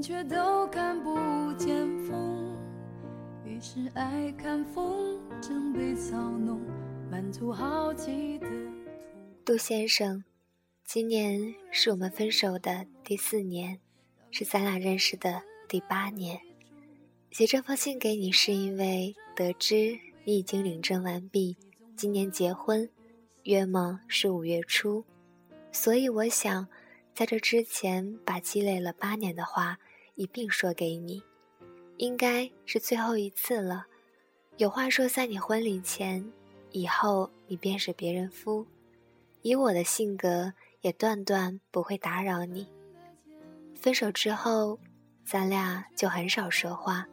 却都看不见风。于是爱看风筝被操弄，满足好奇的。杜先生，今年是我们分手的第四年，是咱俩认识的第八年。写这封信给你，是因为得知你已经领证完毕，今年结婚，约莫是五月初，所以我想。在这之前，把积累了八年的话一并说给你，应该是最后一次了。有话说在你婚礼前，以后你便是别人夫。以我的性格，也断断不会打扰你。分手之后，咱俩就很少说话，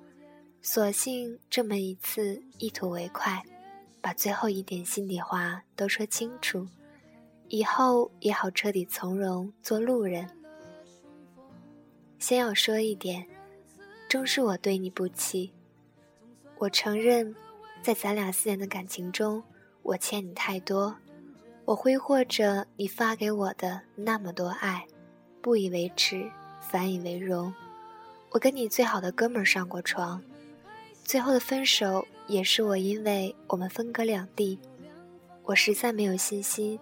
索性这么一次一吐为快，把最后一点心里话都说清楚。以后也好彻底从容做路人。先要说一点，终是我对你不起。我承认，在咱俩四年的感情中，我欠你太多。我挥霍着你发给我的那么多爱，不以为耻，反以为荣。我跟你最好的哥们儿上过床，最后的分手也是我因为我们分隔两地，我实在没有信心。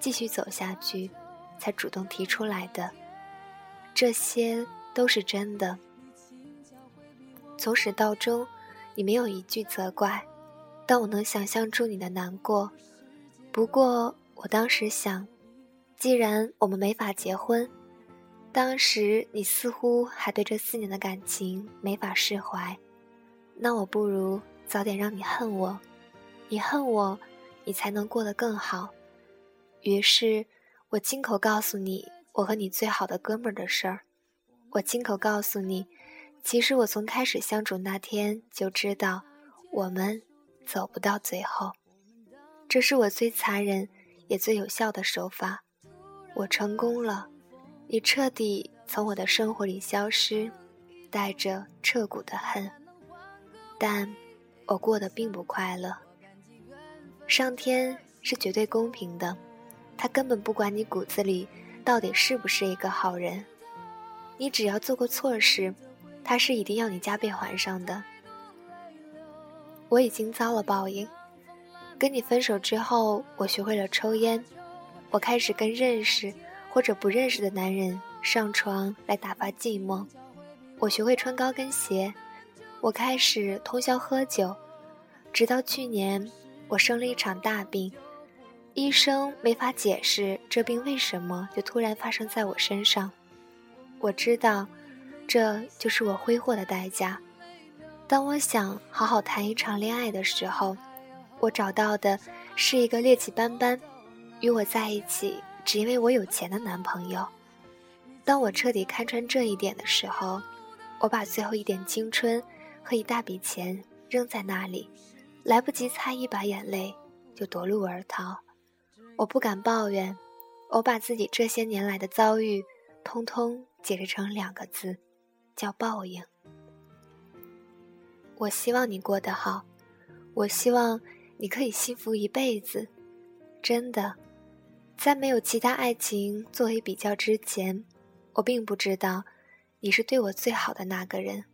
继续走下去，才主动提出来的，这些都是真的。从始到终，你没有一句责怪，但我能想象出你的难过。不过我当时想，既然我们没法结婚，当时你似乎还对这四年的感情没法释怀，那我不如早点让你恨我，你恨我，你才能过得更好。于是，我亲口告诉你我和你最好的哥们儿的事儿。我亲口告诉你，其实我从开始相处那天就知道，我们走不到最后。这是我最残忍也最有效的手法。我成功了，你彻底从我的生活里消失，带着彻骨的恨。但，我过得并不快乐。上天是绝对公平的。他根本不管你骨子里到底是不是一个好人，你只要做过错事，他是一定要你加倍还上的。我已经遭了报应，跟你分手之后，我学会了抽烟，我开始跟认识或者不认识的男人上床来打发寂寞，我学会穿高跟鞋，我开始通宵喝酒，直到去年，我生了一场大病。医生没法解释这病为什么就突然发生在我身上。我知道，这就是我挥霍的代价。当我想好好谈一场恋爱的时候，我找到的是一个劣迹斑斑、与我在一起只因为我有钱的男朋友。当我彻底看穿这一点的时候，我把最后一点青春和一大笔钱扔在那里，来不及擦一把眼泪，就夺路而逃。我不敢抱怨，我把自己这些年来的遭遇，通通解释成两个字，叫报应。我希望你过得好，我希望你可以幸福一辈子。真的，在没有其他爱情作为比较之前，我并不知道你是对我最好的那个人。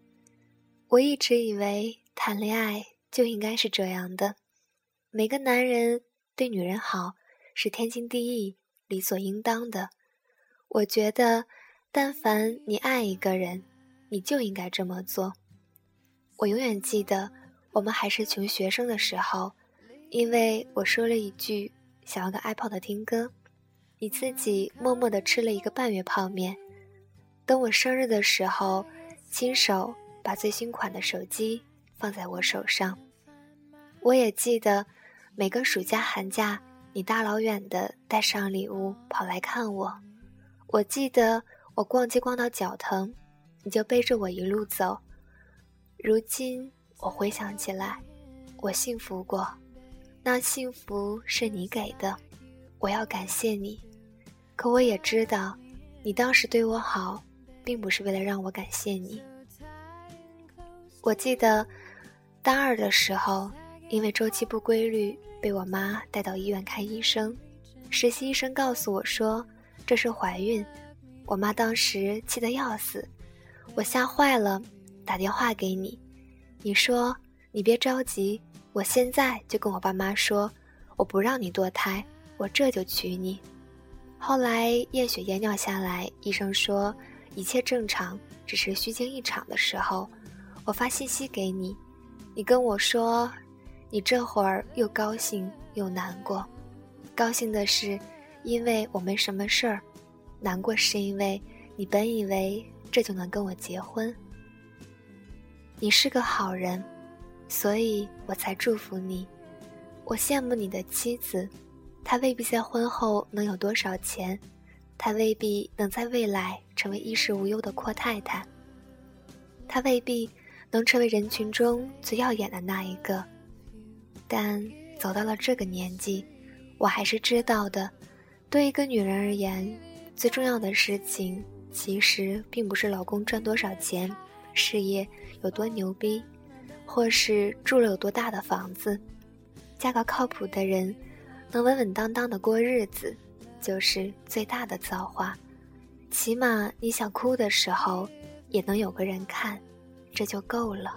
我一直以为谈恋爱就应该是这样的，每个男人对女人好。是天经地义、理所应当的。我觉得，但凡你爱一个人，你就应该这么做。我永远记得，我们还是穷学生的时候，因为我说了一句想要个 iPod 听歌，你自己默默地吃了一个半月泡面。等我生日的时候，亲手把最新款的手机放在我手上。我也记得，每个暑假、寒假。你大老远的带上礼物跑来看我，我记得我逛街逛到脚疼，你就背着我一路走。如今我回想起来，我幸福过，那幸福是你给的，我要感谢你。可我也知道，你当时对我好，并不是为了让我感谢你。我记得大二的时候，因为周期不规律。被我妈带到医院看医生，实习医生告诉我说这是怀孕，我妈当时气得要死。我吓坏了，打电话给你，你说你别着急，我现在就跟我爸妈说，我不让你堕胎，我这就娶你。后来验血验尿下来，医生说一切正常，只是虚惊一场的时候，我发信息给你，你跟我说，你这会儿又高兴又难过，高兴的是因为我没什么事儿，难过是因为你本以为。这就能跟我结婚？你是个好人，所以我才祝福你。我羡慕你的妻子，她未必在婚后能有多少钱，她未必能在未来成为衣食无忧的阔太太，她未必能成为人群中最耀眼的那一个。但走到了这个年纪，我还是知道的，对一个女人而言，最重要的事情。其实并不是老公赚多少钱，事业有多牛逼，或是住了有多大的房子，嫁个靠谱的人，能稳稳当当的过日子，就是最大的造化。起码你想哭的时候，也能有个人看，这就够了。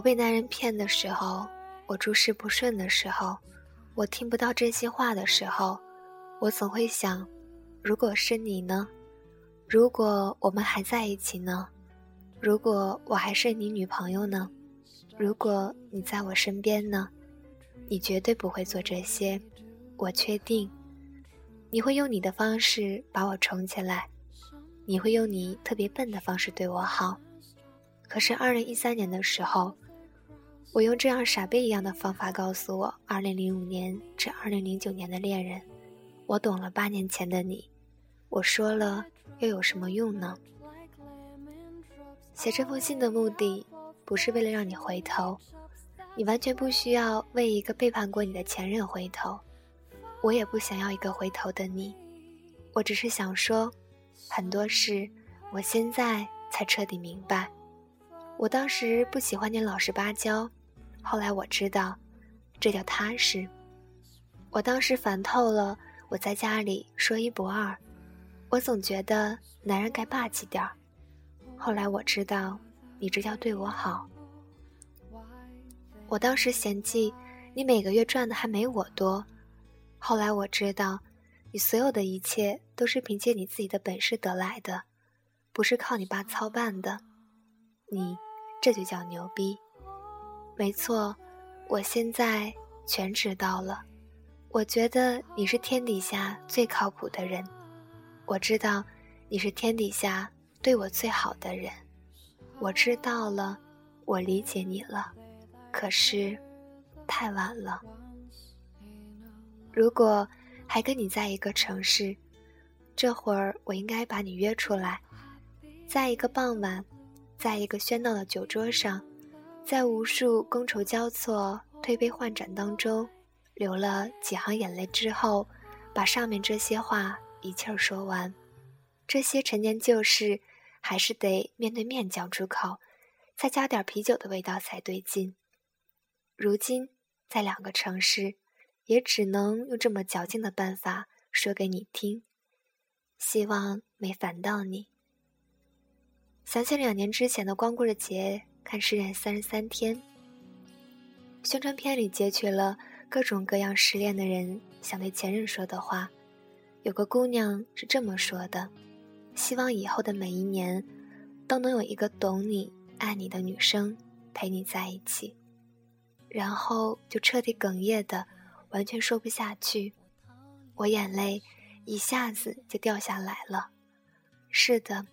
我被男人骗的时候，我诸事不顺的时候，我听不到真心话的时候，我总会想：如果是你呢？如果我们还在一起呢？如果我还是你女朋友呢？如果你在我身边呢？你绝对不会做这些，我确定。你会用你的方式把我宠起来，你会用你特别笨的方式对我好。可是二零一三年的时候。我用这样傻逼一样的方法告诉我，二零零五年至二零零九年的恋人，我懂了八年前的你。我说了又有什么用呢？写这封信的目的不是为了让你回头，你完全不需要为一个背叛过你的前任回头，我也不想要一个回头的你。我只是想说，很多事我现在才彻底明白。我当时不喜欢你老实巴交。后来我知道，这叫踏实。我当时烦透了，我在家里说一不二。我总觉得男人该霸气点儿。后来我知道，你这叫对我好。我当时嫌弃你每个月赚的还没我多。后来我知道，你所有的一切都是凭借你自己的本事得来的，不是靠你爸操办的。你这就叫牛逼。没错，我现在全知道了。我觉得你是天底下最靠谱的人，我知道你是天底下对我最好的人。我知道了，我理解你了。可是，太晚了。如果还跟你在一个城市，这会儿我应该把你约出来，在一个傍晚，在一个喧闹的酒桌上。在无数觥筹交错、推杯换盏当中，流了几行眼泪之后，把上面这些话一气儿说完。这些陈年旧事，还是得面对面讲出口，再加点啤酒的味道才对劲。如今在两个城市，也只能用这么矫情的办法说给你听。希望没烦到你。想起两年之前的光棍节，看《失恋三十三天》，宣传片里截取了各种各样失恋的人想对前任说的话。有个姑娘是这么说的：“希望以后的每一年，都能有一个懂你、爱你的女生陪你在一起。”然后就彻底哽咽的，完全说不下去。我眼泪一下子就掉下来了。是的，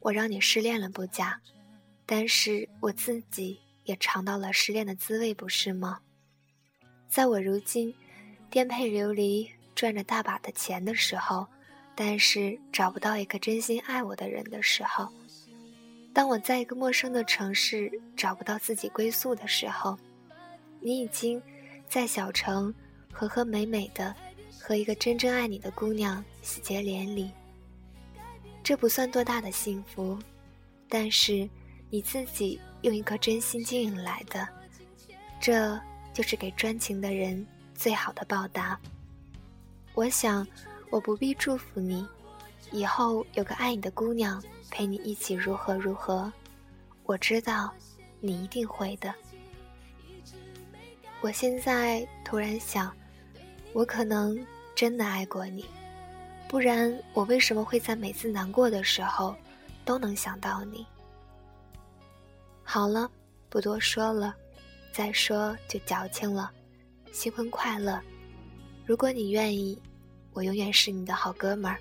我让你失恋了不假，但是我自己也尝到了失恋的滋味，不是吗？在我如今颠沛流离。赚着大把的钱的时候，但是找不到一个真心爱我的人的时候，当我在一个陌生的城市找不到自己归宿的时候，你已经在小城和和美美的和一个真正爱你的姑娘喜结连理。这不算多大的幸福，但是你自己用一颗真心经营来的，这就是给专情的人最好的报答。我想，我不必祝福你，以后有个爱你的姑娘陪你一起如何如何。我知道，你一定会的。我现在突然想，我可能真的爱过你，不然我为什么会在每次难过的时候都能想到你？好了，不多说了，再说就矫情了。新婚快乐！如果你愿意。我永远是你的好哥们儿，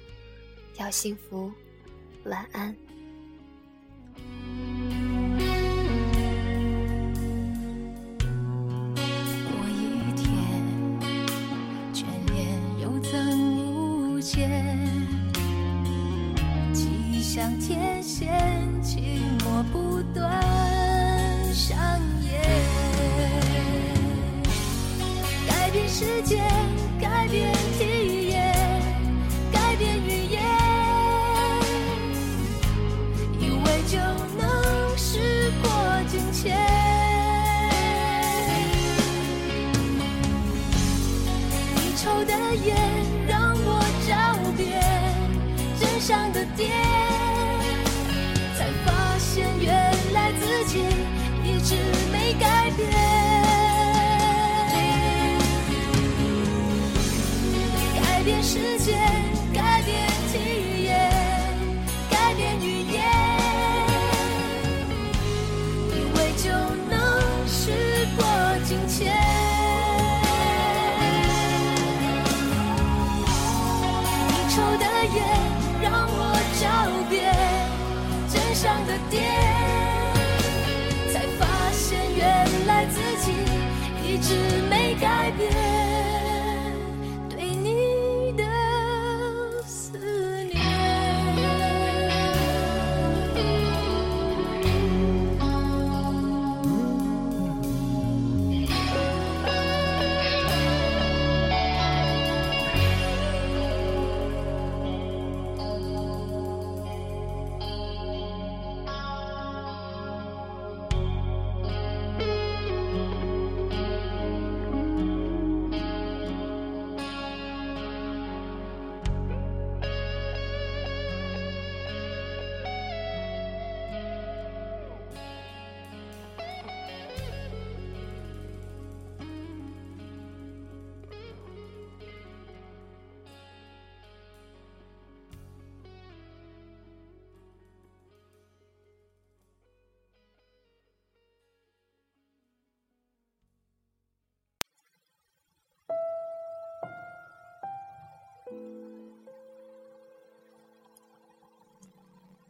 要幸福，晚安。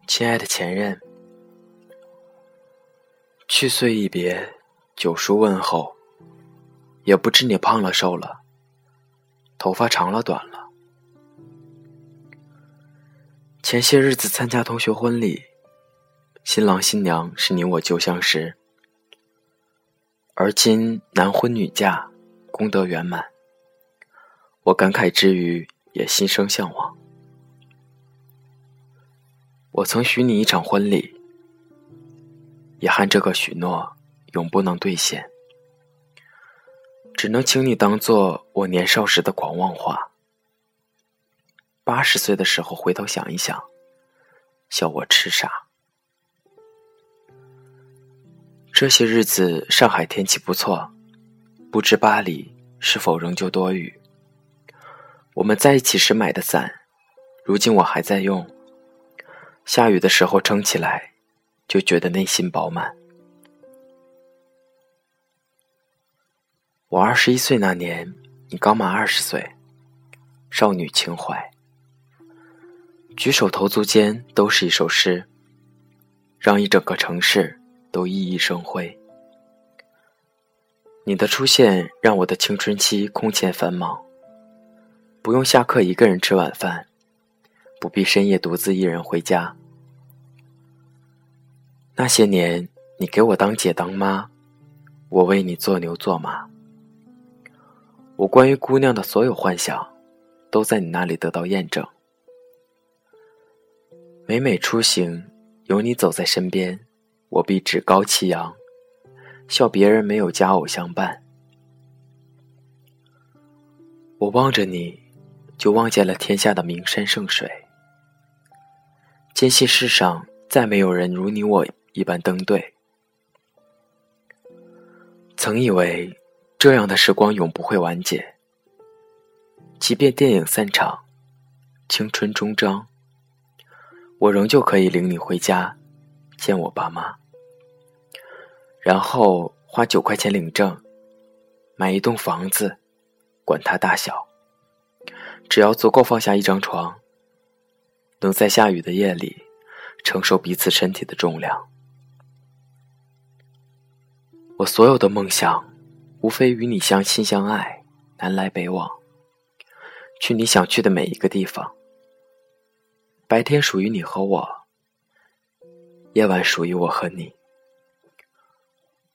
亲爱的前任，去岁一别，九叔问候，也不知你胖了瘦了，头发长了短了。前些日子参加同学婚礼，新郎新娘是你我旧相识，而今男婚女嫁，功德圆满。我感慨之余，也心生向往。我曾许你一场婚礼，遗憾这个许诺永不能兑现，只能请你当做我年少时的狂妄话。八十岁的时候回头想一想，笑我痴傻。这些日子上海天气不错，不知巴黎是否仍旧多雨。我们在一起时买的伞，如今我还在用。下雨的时候撑起来，就觉得内心饱满。我二十一岁那年，你刚满二十岁，少女情怀。举手投足间都是一首诗，让一整个城市都熠熠生辉。你的出现让我的青春期空前繁忙。不用下课一个人吃晚饭，不必深夜独自一人回家。那些年，你给我当姐当妈，我为你做牛做马。我关于姑娘的所有幻想，都在你那里得到验证。每每出行，有你走在身边，我必趾高气扬，笑别人没有佳偶相伴。我望着你。就望见了天下的名山圣水，坚信世上再没有人如你我一般登对。曾以为这样的时光永不会完结，即便电影散场，青春终章，我仍旧可以领你回家见我爸妈，然后花九块钱领证，买一栋房子，管它大小。只要足够放下一张床，能在下雨的夜里承受彼此身体的重量。我所有的梦想，无非与你相亲相爱，南来北往，去你想去的每一个地方。白天属于你和我，夜晚属于我和你。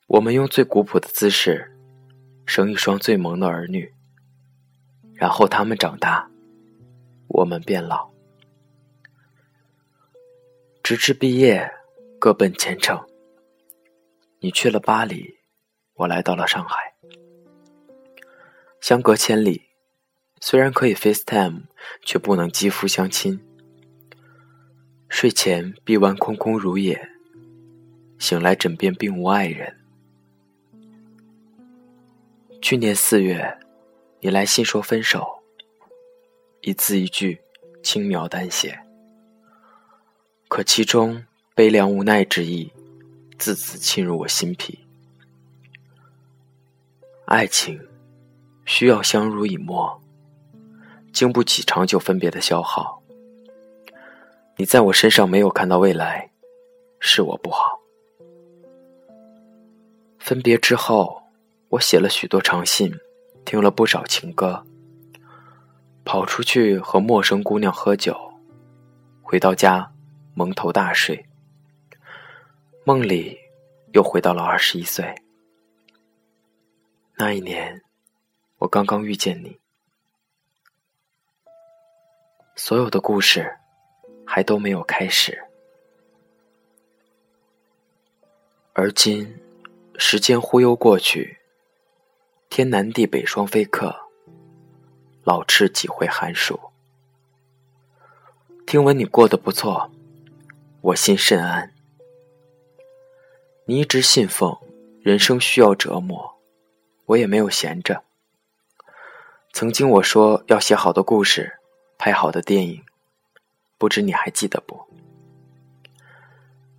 我们用最古朴的姿势，生一双最萌的儿女。然后他们长大，我们变老，直至毕业，各奔前程。你去了巴黎，我来到了上海，相隔千里，虽然可以 FaceTime，却不能肌肤相亲。睡前臂弯空空如也，醒来枕边并无爱人。去年四月。你来信说分手，一字一句轻描淡写，可其中悲凉无奈之意，字字沁入我心脾。爱情需要相濡以沫，经不起长久分别的消耗。你在我身上没有看到未来，是我不好。分别之后，我写了许多长信。听了不少情歌，跑出去和陌生姑娘喝酒，回到家蒙头大睡，梦里又回到了二十一岁。那一年，我刚刚遇见你，所有的故事还都没有开始，而今，时间忽悠过去。天南地北双飞客，老翅几回寒暑。听闻你过得不错，我心甚安。你一直信奉人生需要折磨，我也没有闲着。曾经我说要写好的故事，拍好的电影，不知你还记得不？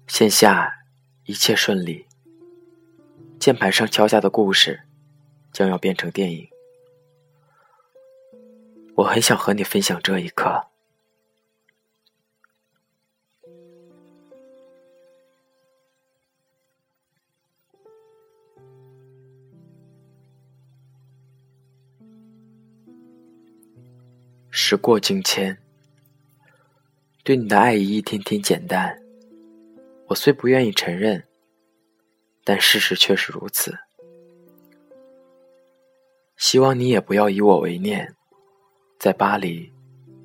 线下一切顺利，键盘上敲下的故事。将要变成电影，我很想和你分享这一刻。时过境迁，对你的爱意一天天减淡。我虽不愿意承认，但事实却是如此。希望你也不要以我为念，在巴黎，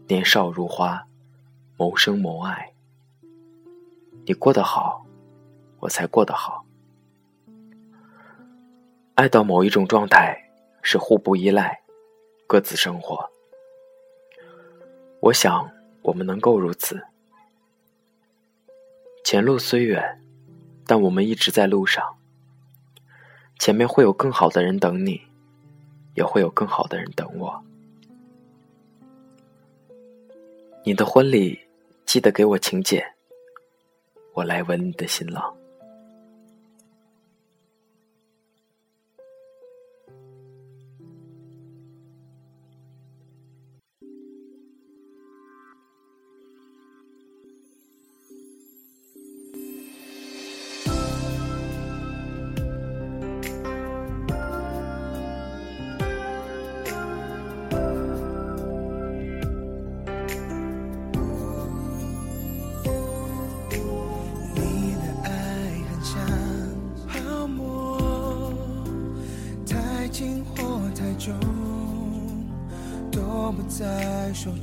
年少如花，谋生谋爱。你过得好，我才过得好。爱到某一种状态，是互不依赖，各自生活。我想我们能够如此。前路虽远，但我们一直在路上。前面会有更好的人等你，也会有更好的人等我。你的婚礼记得给我请柬，我来吻你的新郎。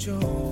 在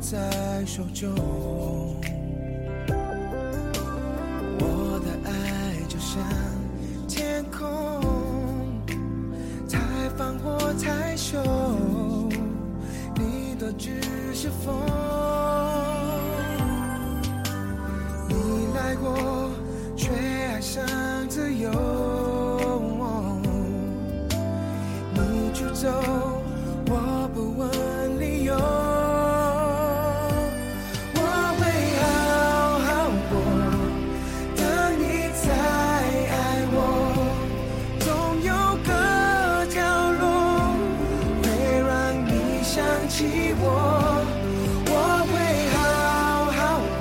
在手中，弃我，我会好好过，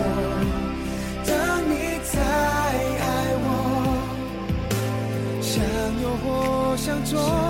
等你再爱我，向右或向左。